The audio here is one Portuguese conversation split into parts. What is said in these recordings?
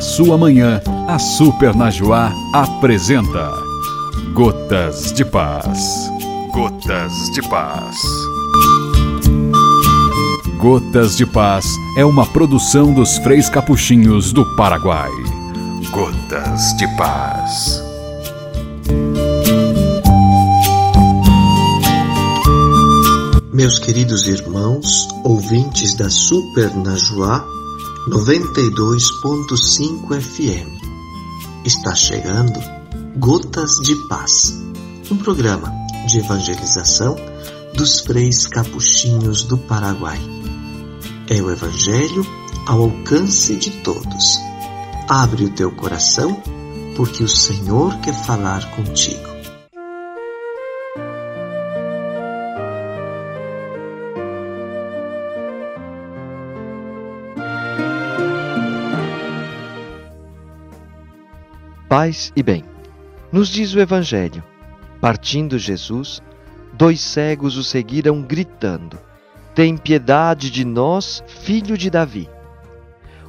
sua manhã, a Super Najuá apresenta Gotas de Paz. Gotas de Paz. Gotas de Paz é uma produção dos Freis Capuchinhos do Paraguai. Gotas de Paz. Meus queridos irmãos, ouvintes da Super Najuá 92.5 FM, está chegando Gotas de Paz, um programa de evangelização dos freis capuchinhos do Paraguai. É o Evangelho ao alcance de todos. Abre o teu coração, porque o Senhor quer falar contigo. Paz e bem. Nos diz o Evangelho: partindo Jesus, dois cegos o seguiram gritando: Tem piedade de nós, filho de Davi.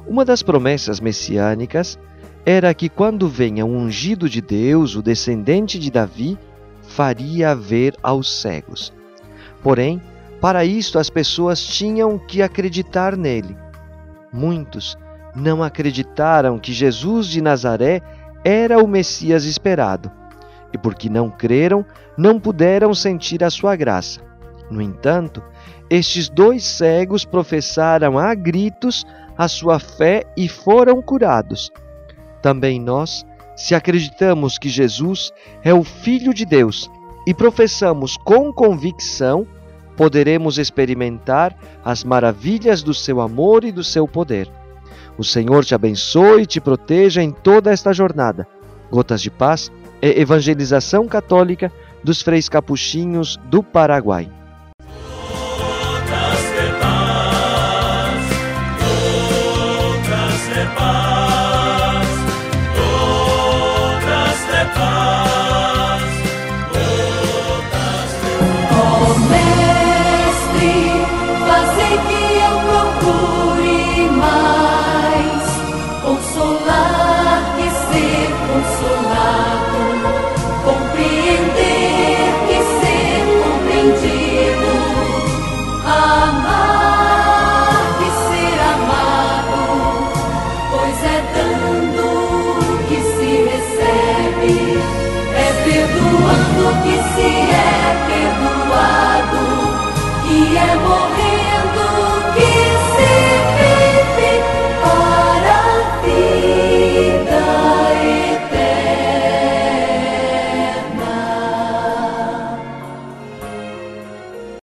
Uma das promessas messiânicas era que quando venha o ungido de Deus, o descendente de Davi, faria ver aos cegos. Porém, para isto as pessoas tinham que acreditar nele. Muitos não acreditaram que Jesus de Nazaré era o Messias esperado, e porque não creram, não puderam sentir a sua graça. No entanto, estes dois cegos professaram a gritos a sua fé e foram curados. Também nós, se acreditamos que Jesus é o Filho de Deus e professamos com convicção, poderemos experimentar as maravilhas do seu amor e do seu poder. O Senhor te abençoe e te proteja em toda esta jornada. Gotas de Paz é evangelização católica dos freis capuchinhos do Paraguai.